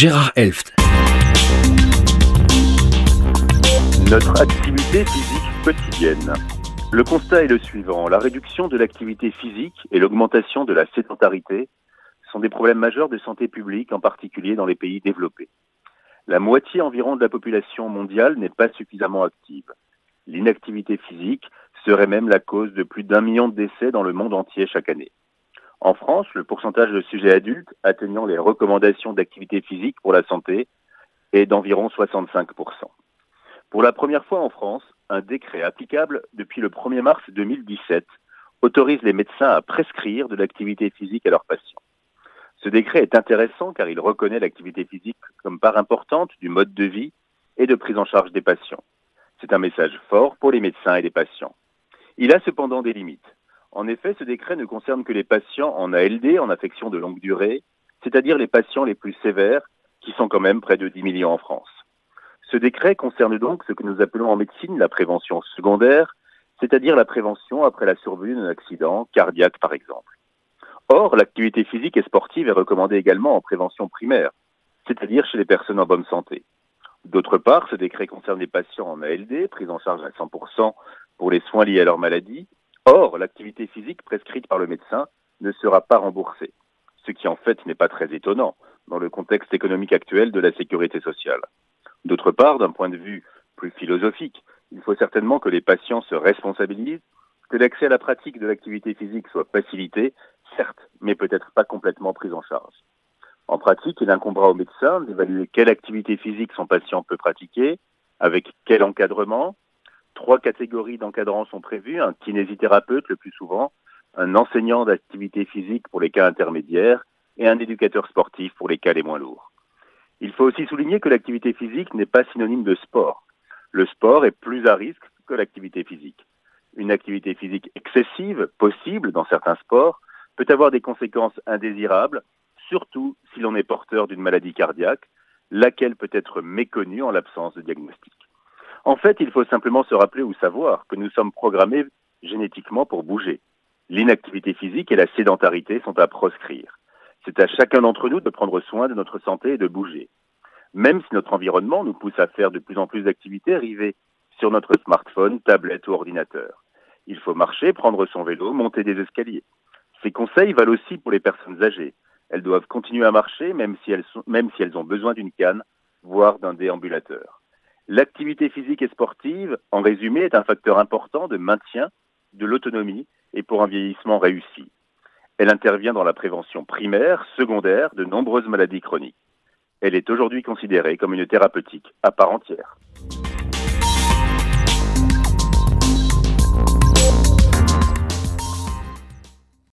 Gérard Elft. Notre activité physique quotidienne. Le constat est le suivant. La réduction de l'activité physique et l'augmentation de la sédentarité sont des problèmes majeurs de santé publique, en particulier dans les pays développés. La moitié environ de la population mondiale n'est pas suffisamment active. L'inactivité physique serait même la cause de plus d'un million de décès dans le monde entier chaque année. En France, le pourcentage de sujets adultes atteignant les recommandations d'activité physique pour la santé est d'environ 65%. Pour la première fois en France, un décret applicable depuis le 1er mars 2017 autorise les médecins à prescrire de l'activité physique à leurs patients. Ce décret est intéressant car il reconnaît l'activité physique comme part importante du mode de vie et de prise en charge des patients. C'est un message fort pour les médecins et les patients. Il a cependant des limites. En effet, ce décret ne concerne que les patients en ALD, en affection de longue durée, c'est-à-dire les patients les plus sévères, qui sont quand même près de 10 millions en France. Ce décret concerne donc ce que nous appelons en médecine la prévention secondaire, c'est-à-dire la prévention après la survenue d'un accident cardiaque par exemple. Or, l'activité physique et sportive est recommandée également en prévention primaire, c'est-à-dire chez les personnes en bonne santé. D'autre part, ce décret concerne les patients en ALD, pris en charge à 100% pour les soins liés à leur maladie, Or, l'activité physique prescrite par le médecin ne sera pas remboursée, ce qui en fait n'est pas très étonnant dans le contexte économique actuel de la sécurité sociale. D'autre part, d'un point de vue plus philosophique, il faut certainement que les patients se responsabilisent, que l'accès à la pratique de l'activité physique soit facilité, certes, mais peut-être pas complètement pris en charge. En pratique, il incombera au médecin d'évaluer quelle activité physique son patient peut pratiquer, avec quel encadrement, Trois catégories d'encadrants sont prévues, un kinésithérapeute le plus souvent, un enseignant d'activité physique pour les cas intermédiaires et un éducateur sportif pour les cas les moins lourds. Il faut aussi souligner que l'activité physique n'est pas synonyme de sport. Le sport est plus à risque que l'activité physique. Une activité physique excessive, possible dans certains sports, peut avoir des conséquences indésirables, surtout si l'on est porteur d'une maladie cardiaque, laquelle peut être méconnue en l'absence de diagnostic. En fait, il faut simplement se rappeler ou savoir que nous sommes programmés génétiquement pour bouger. L'inactivité physique et la sédentarité sont à proscrire. C'est à chacun d'entre nous de prendre soin de notre santé et de bouger. Même si notre environnement nous pousse à faire de plus en plus d'activités rivées sur notre smartphone, tablette ou ordinateur. Il faut marcher, prendre son vélo, monter des escaliers. Ces conseils valent aussi pour les personnes âgées. Elles doivent continuer à marcher même si elles, sont, même si elles ont besoin d'une canne, voire d'un déambulateur. L'activité physique et sportive, en résumé, est un facteur important de maintien de l'autonomie et pour un vieillissement réussi. Elle intervient dans la prévention primaire, secondaire de nombreuses maladies chroniques. Elle est aujourd'hui considérée comme une thérapeutique à part entière.